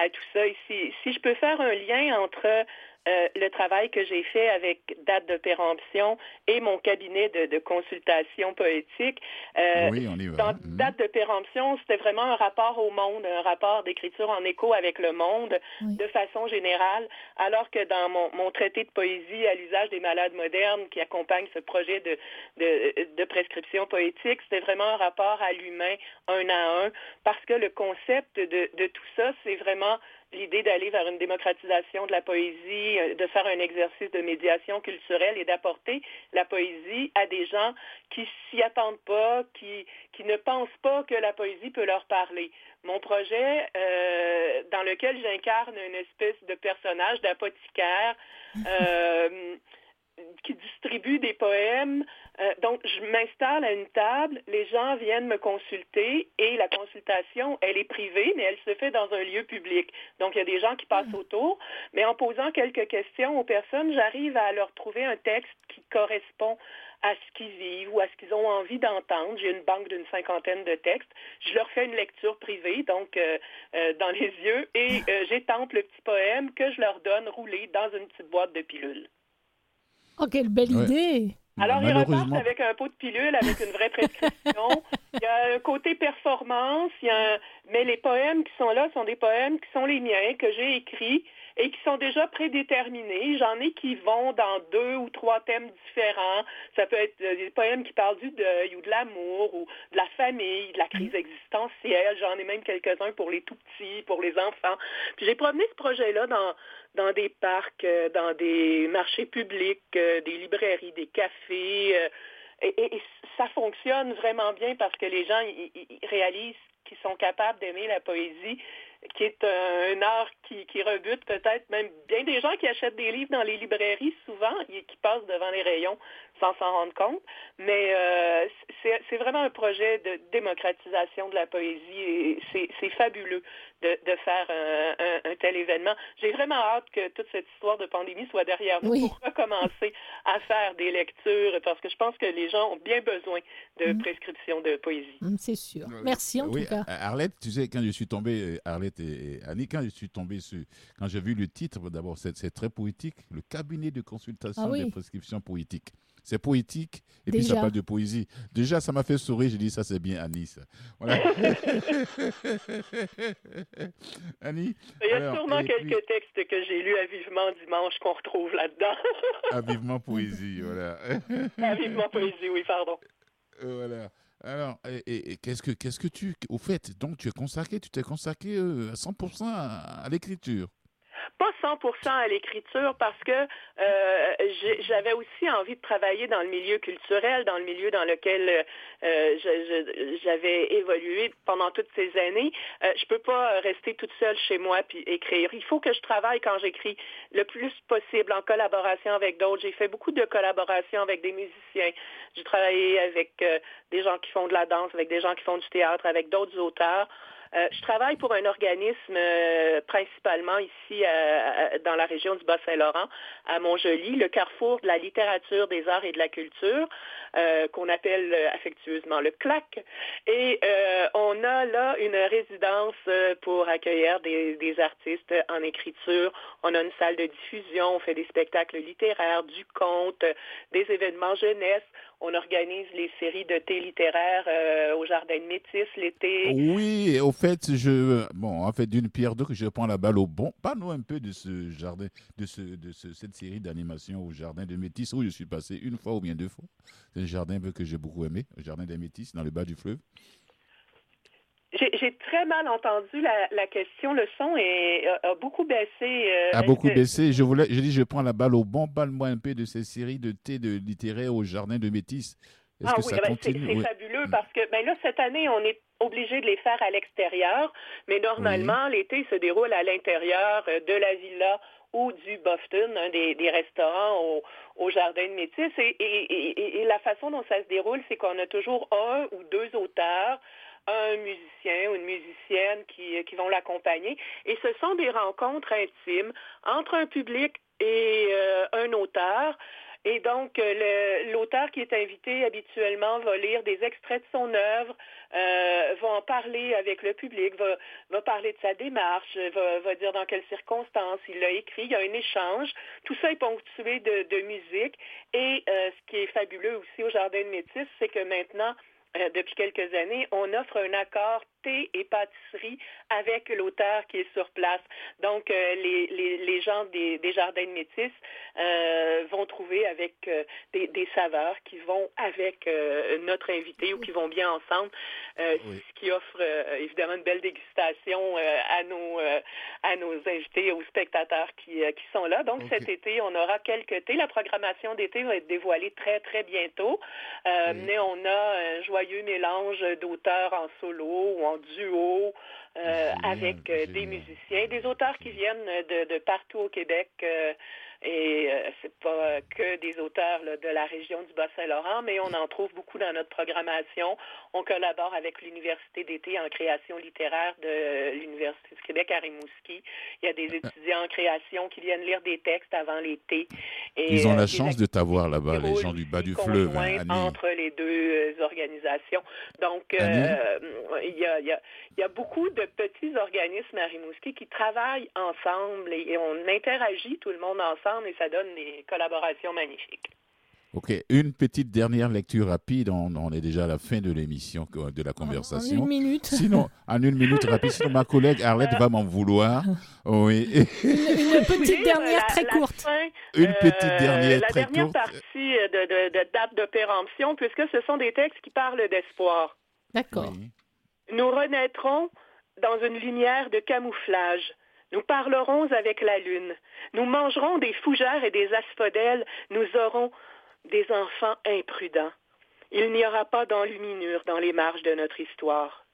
à tout ça, et si, si je peux faire un lien entre euh, le travail que j'ai fait avec date de péremption et mon cabinet de, de consultation poétique, euh, oui, on y va. dans Mhm. date de péremption, c'était vraiment un rapport au monde, un rapport d'écriture en écho avec le monde Oui. de façon générale, alors que dans mon, mon traité de poésie à l'usage des malades modernes qui accompagne ce projet de, de, de prescription poétique, c'était vraiment un rapport à l'humain un à un, parce que le concept de, de tout ça, c'est vraiment l'idée d'aller vers une démocratisation de la poésie, euh, de faire un exercice de médiation culturelle et d'apporter la poésie à des gens qui s'y attendent pas, qui, qui ne pensent pas que la poésie peut leur parler. Mon projet, euh, dans lequel j'incarne une espèce de personnage d'apothicaire, euh, qui distribue des poèmes. Euh, donc, je m'installe à une table, les gens viennent me consulter et la consultation, elle est privée, mais elle se fait dans un lieu public. Donc, il y a des gens qui passent autour, mais en posant quelques questions aux personnes, j'arrive à leur trouver un texte qui correspond à ce qu'ils vivent ou à ce qu'ils ont envie d'entendre. J'ai une banque d'une cinquantaine de textes. Je leur fais une lecture privée, donc euh, euh, dans les yeux, et euh, j'étampe le petit poème que je leur donne roulé dans une petite boîte de pilules. Oh, quelle belle Ouais. idée! Alors, ils repartent avec un pot de pilule, avec une vraie prescription. il y a un côté performance, il y a un- mais les poèmes qui sont là sont des poèmes qui sont les miens, que j'ai écrits et qui sont déjà prédéterminés. J'en ai qui vont dans deux ou trois thèmes différents. Ça peut être euh, des poèmes qui parlent du deuil ou de l'amour ou de la famille, de la crise existentielle. J'en ai même quelques-uns pour les tout petits, pour les enfants. Puis j'ai promené ce projet-là dans dans des parcs, euh, dans des marchés publics, euh, des librairies, des cafés. et, et- et ça fonctionne vraiment bien parce que les gens ils- ils- ils réalisent qu'ils sont capables d'aimer la poésie, qui est un, un art qui, qui rebute peut-être même bien des gens qui achètent des livres dans les librairies souvent et qui passent devant les rayons sans s'en rendre compte. Mais euh, c'est vraiment un projet de démocratisation de la poésie et c'est fabuleux de, de faire un, un- un tel événement. J'ai vraiment hâte que toute cette histoire de pandémie soit derrière nous Oui. pour recommencer à faire des lectures parce que je pense que les gens ont bien besoin de Mm. prescription de poésie. Hum, C'est sûr. Merci en oui, tout cas. Arlette, tu sais, quand je suis tombé, euh, Et, et Annie, quand je suis tombé sur, quand j'ai vu le titre, d'abord, c'est très poétique, le cabinet de consultation Ah oui. des prescriptions poétiques. C'est poétique, et puis ça Déjà. parle de poésie. Déjà, ça m'a fait sourire, j'ai dit, ça c'est bien Annie, ça. Voilà. Annie, Il y a alors, sûrement quelques puis- textes que j'ai lus à vivement dimanche qu'on retrouve là-dedans. ah, vivement poésie, voilà. à vivement poésie, oui, pardon. Voilà. Alors, et, et- qu'est-ce que qu'est-ce que tu au fait donc tu es consacré, tu t'es consacré euh, à 100% à, à l'écriture. Pas 100% à l'écriture parce que euh, j'avais aussi envie de travailler dans le milieu culturel, dans le milieu dans lequel euh, j'avais évolué pendant toutes ces années. Euh, je peux pas rester toute seule chez moi puis écrire. Il faut que je travaille quand j'écris le plus possible en collaboration avec d'autres. J'ai fait beaucoup de collaborations avec des musiciens. J'ai travaillé avec euh, des gens qui font de la danse, avec des gens qui font du théâtre, avec d'autres auteurs. Euh, je travaille pour un organisme euh, principalement ici à- à- dans la région du Bas-Saint-Laurent, à Montjoly, le carrefour de la littérature, des arts et de la culture, euh, qu'on appelle euh, affectueusement le CLAC. Et euh, on a là une résidence euh, pour accueillir des, des artistes en écriture. On a une salle de diffusion, on fait des spectacles littéraires, du conte, euh, des événements jeunesse. On organise les séries de thé littéraire euh, au Jardin de Métis l'été. Oui, au fait, je bon, en fait d'une pierre deux je prends la balle au bon. Parle-nous un peu de ce jardin, de ce de ce- cette série d'animation au Jardin de Métis où je suis passé une fois ou bien deux fois. C'est un jardin que j'ai beaucoup aimé, le Jardin des Métis dans le bas du fleuve. J'ai très mal entendu la, la question. Le son est, a, a beaucoup baissé. euh, a beaucoup baissé. Je voulais, je dis, je prends la balle au bon. Parle-moi un peu de ces séries de thé de littéraire au Jardin de Métis. Ah que oui, ça ben, c'est Oui. fabuleux Mm. parce que ben là, cette année, on est obligé de les faire à l'extérieur, mais normalement, l'été se déroule à l'intérieur euh, de la villa ou du Boston, un des, des restaurants au, au Jardin de Métis. Et, et- et- et la façon dont ça se déroule, c'est qu'on a toujours un ou deux auteurs un musicien ou une musicienne qui, qui vont l'accompagner. Et ce sont des rencontres intimes entre un public et euh, un auteur. Et donc, euh, l'auteur qui est invité habituellement va lire des extraits de son œuvre, euh, va en parler avec le public, va, va parler de sa démarche, va, va dire dans quelles circonstances il l'a écrit. Il y a un échange. Tout ça est ponctué de, de musique. Et ce qui est fabuleux aussi au Jardin de Métis, c'est que maintenant, depuis quelques années, on offre un accord thé et pâtisserie avec l'auteur qui est sur place. Donc, euh, les, les, les gens des, des jardins de métis euh, vont trouver avec euh, des, des saveurs qui vont avec notre invité ou qui vont bien ensemble, Oui. ce qui offre évidemment une belle dégustation à, nos, à nos invités, aux spectateurs qui, qui sont là. Donc, cet été, on aura quelques thés. La programmation d'été va être dévoilée très, très bientôt. Oui. Mais on a un joyeux mélange d'auteurs en solo ou en duo euh, avec euh, des musiciens, des auteurs qui viennent de, de partout au Québec. euh, Et euh, c'est pas que des auteurs là, de la région du Bas-Saint-Laurent, mais on en trouve beaucoup dans notre programmation. On collabore avec l'Université d'été en création littéraire de l'Université du Québec à Rimouski. Il y a des étudiants en création qui viennent lire des textes avant l'été. Et, Ils ont euh, la chance de t'avoir là-bas, les gens du bas du fleuve, hein, entre les deux euh, organisations. Donc, euh, il y, a, il y a- il y a beaucoup de petits organismes à Rimouski qui travaillent ensemble et on interagit tout le monde ensemble et ça donne des collaborations magnifiques. Ok, une petite dernière lecture rapide. On, on est déjà à la fin de l'émission, de la En conversation. une minute. Sinon, en une minute rapide, sinon ma collègue Arlette va m'en vouloir. Oui. Une, une petite dernière la- très la courte. fin, Une euh, petite dernière La très dernière courte. partie euh, de, de- de date de péremption, puisque ce sont des textes qui parlent d'espoir. D'accord. Oui. Nous renaîtrons dans une lumière de camouflage. Nous parlerons avec la lune. Nous mangerons des fougères et des asphodèles. Nous aurons des enfants imprudents. Il n'y aura pas d'enluminure dans les marges de notre histoire.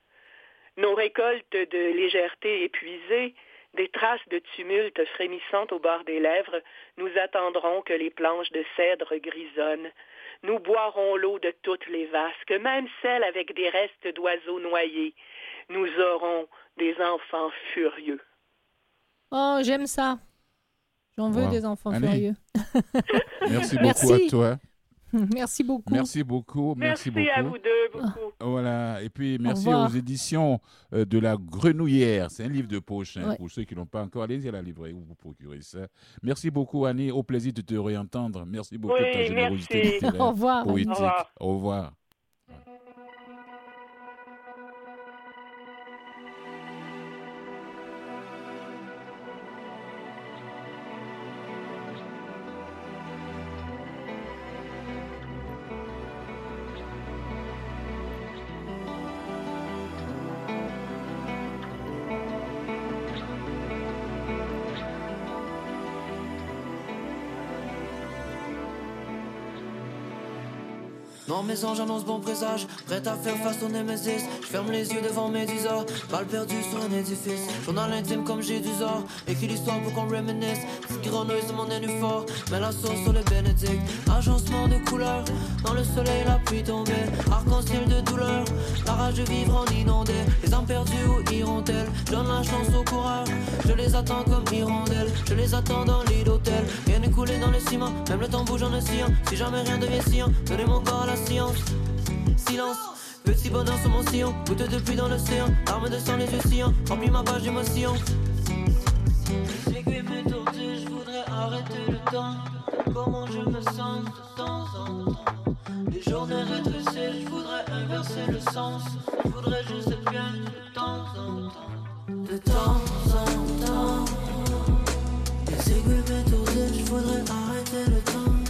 Nos récoltes de légèreté épuisées, des traces de tumulte frémissantes au bord des lèvres, nous attendrons que les planches de cèdre grisonnent. Nous boirons l'eau de toutes les vasques, même celle avec des restes d'oiseaux noyés. Nous aurons des enfants furieux. Oh, j'aime ça. J'en veux Wow. des enfants Annie. furieux. Merci beaucoup Merci. à toi. Merci beaucoup. Merci beaucoup. Merci, beaucoup. à vous deux beaucoup. Voilà, et puis merci aux éditions euh, de La Grenouillère. C'est un livre de poche. hein, Ouais. Pour ceux qui n'ont pas encore, allez-y à la librairie, vous vous procurez ça. Merci beaucoup, Annie. Au plaisir de te réentendre. Merci beaucoup de ta Oui, générosité Au revoir. poétique. Au revoir. Au revoir. Dans mes anges annonce bon présage, prêt à faire face au némésis. Je ferme les yeux devant Médusa, balle perdue sur un édifice. Journal intime comme j'ai du zor, écrit l'histoire pour qu'on réminisce. Petite grenouille sur mon fort, mets la sauce sur les bénédicts. Agencement de couleurs, dans le soleil la pluie tombée. Arc-en-ciel de douleur, la rage de vivre en inondé. Les âmes perdues où iront-elles? Je donne la chance au coureur, je les attends comme hirondelles. Je les attends dans l'île d'hôtel, rien n'est coulé dans le ciment. Même le temps bouge en oscillant, si jamais rien devient sciant, donnez mon corps à la. Silence, petit bonheur sur mon sillon, goutte de pluie dans l'océan, arme de sang, les yeux sillants, remplis ma page d'émotion. Les aiguilles m'étourdissent, je voudrais arrêter le temps. Comment je me sens de temps en temps? Les journées rétrécissent, je voudrais inverser le sens. Je voudrais juste être bien de temps en temps? De temps en temps. Les aiguilles m'étourdissent, je voudrais arrêter le temps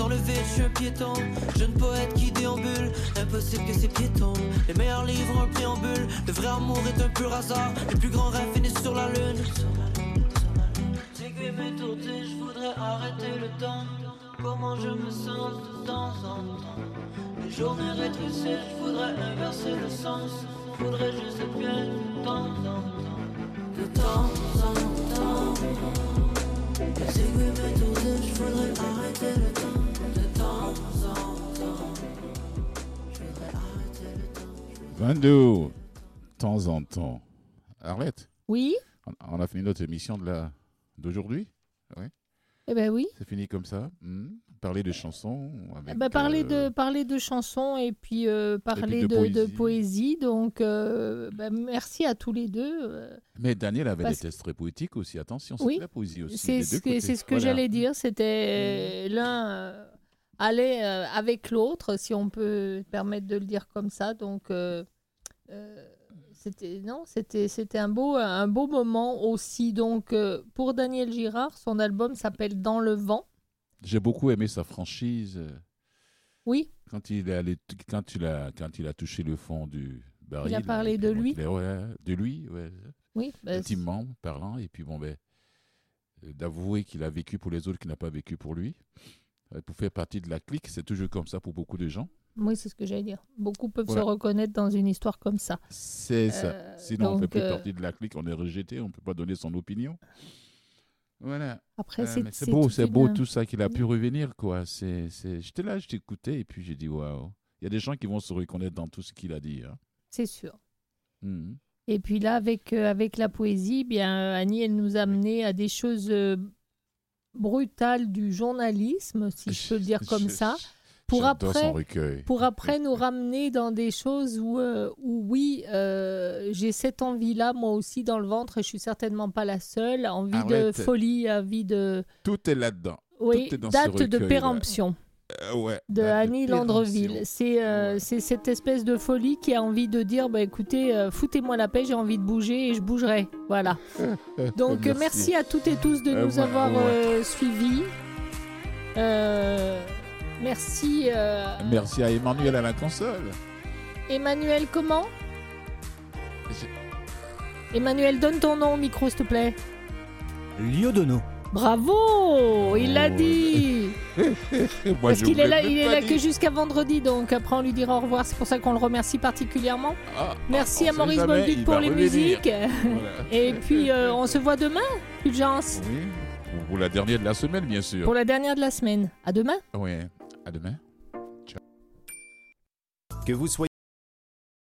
Sans le vide, je suis un piéton. Jeune poète qui déambule. Impossible que ces piétons. Les meilleurs livres ont un préambule. Le vrai amour est un pur hasard. Les plus grands rêves finissent sur la lune. Je voudrais arrêter le temps. Comment je me sens de temps en temps? Les journées rétrécissent, je voudrais inverser le sens. Voudrais juste être bien de temps en temps. De temps en temps. 22, de temps en temps. Arlette, Oui on- a fini notre émission d'aujourd'hui. Oui. Eh ben oui. C'est fini comme ça. Hmm. Parler de chansons. Avec, ben, parler, euh, de, parler de chansons et puis euh, parler de de, de poésie. poésie. Donc, euh, ben, merci à tous les deux. euh, Mais Daniel avait Parce- des tests très poétiques aussi. Attention, c'est Oui, de la poésie aussi. C'est ce que, côtés. c'est ce que Voilà. j'allais dire. C'était l'un euh, allait euh, avec l'autre, si on peut permettre de le dire comme ça. Donc, euh, euh, C'était non, c'était c'était un beau un beau moment aussi. Donc euh, pour Daniel Girard, son album s'appelle Dans le vent. J'ai beaucoup aimé sa franchise. euh, Oui, Quand il, est allé, quand, il a, quand il a touché le fond du baril. Il a parlé de lui. a- ouais, de lui, ouais. oui. bah, intimement parlant. Et puis, bon, ben, euh, d'avouer qu'il a vécu pour les autres, qu'il n'a pas vécu pour lui. Euh, Pour faire partie de la clique, c'est toujours comme ça pour beaucoup de gens. oui, c'est ce que j'allais dire. Beaucoup peuvent Voilà. se reconnaître dans une histoire comme ça. C'est ça. Sinon, on ne fait plus euh, partie de la clique, on est rejeté, on ne peut pas donner son opinion. Voilà. Après, Euh, c'est beau, c'est beau tout ça qu'il a pu revenir, quoi. C'est. J'étais là, je t'écoutais, et puis j'ai dit, waouh. Il y a des gens qui vont se reconnaître dans tout ce qu'il a dit. hein. C'est sûr. Mhm. Et puis là, avec, euh, avec la poésie, bien, euh, Annie, elle nous a amené à des choses euh, brutales du journalisme, si je peux le dire comme Je- ça, pour après, pour après nous ramener dans des choses où, euh, où oui, euh, j'ai cette envie-là, moi aussi, dans le ventre, et je suis certainement pas la seule, envie de folie, envie de... Tout est là-dedans. Oui, est dans date de péremption. Euh, ouais, de Annie. Landreville. C'est euh, cette espèce de folie qui a envie de dire bah, écoutez, euh, foutez-moi la paix, j'ai envie de bouger et je bougerai. Voilà. Donc merci, à toutes et tous de nous ouais, avoir suivis. Merci euh, Merci à Emmanuel à la console. Emmanuel, comment Emmanuel, donne ton nom au micro, s'il te plaît. Liodono. Bravo Il l'a dit Moi, Parce qu'il est là, il est là que jusqu'à vendredi, donc après on lui dira au revoir. C'est pour ça qu'on le remercie particulièrement. Ah, Merci on à Maurice Bolduc pour les revenir. musiques. Voilà. Et puis euh, on se voit demain, Fulgence, Oui, pour- pour la dernière de la semaine, bien sûr. pour la dernière de la semaine. À demain. Oui, à demain. Que vous soyez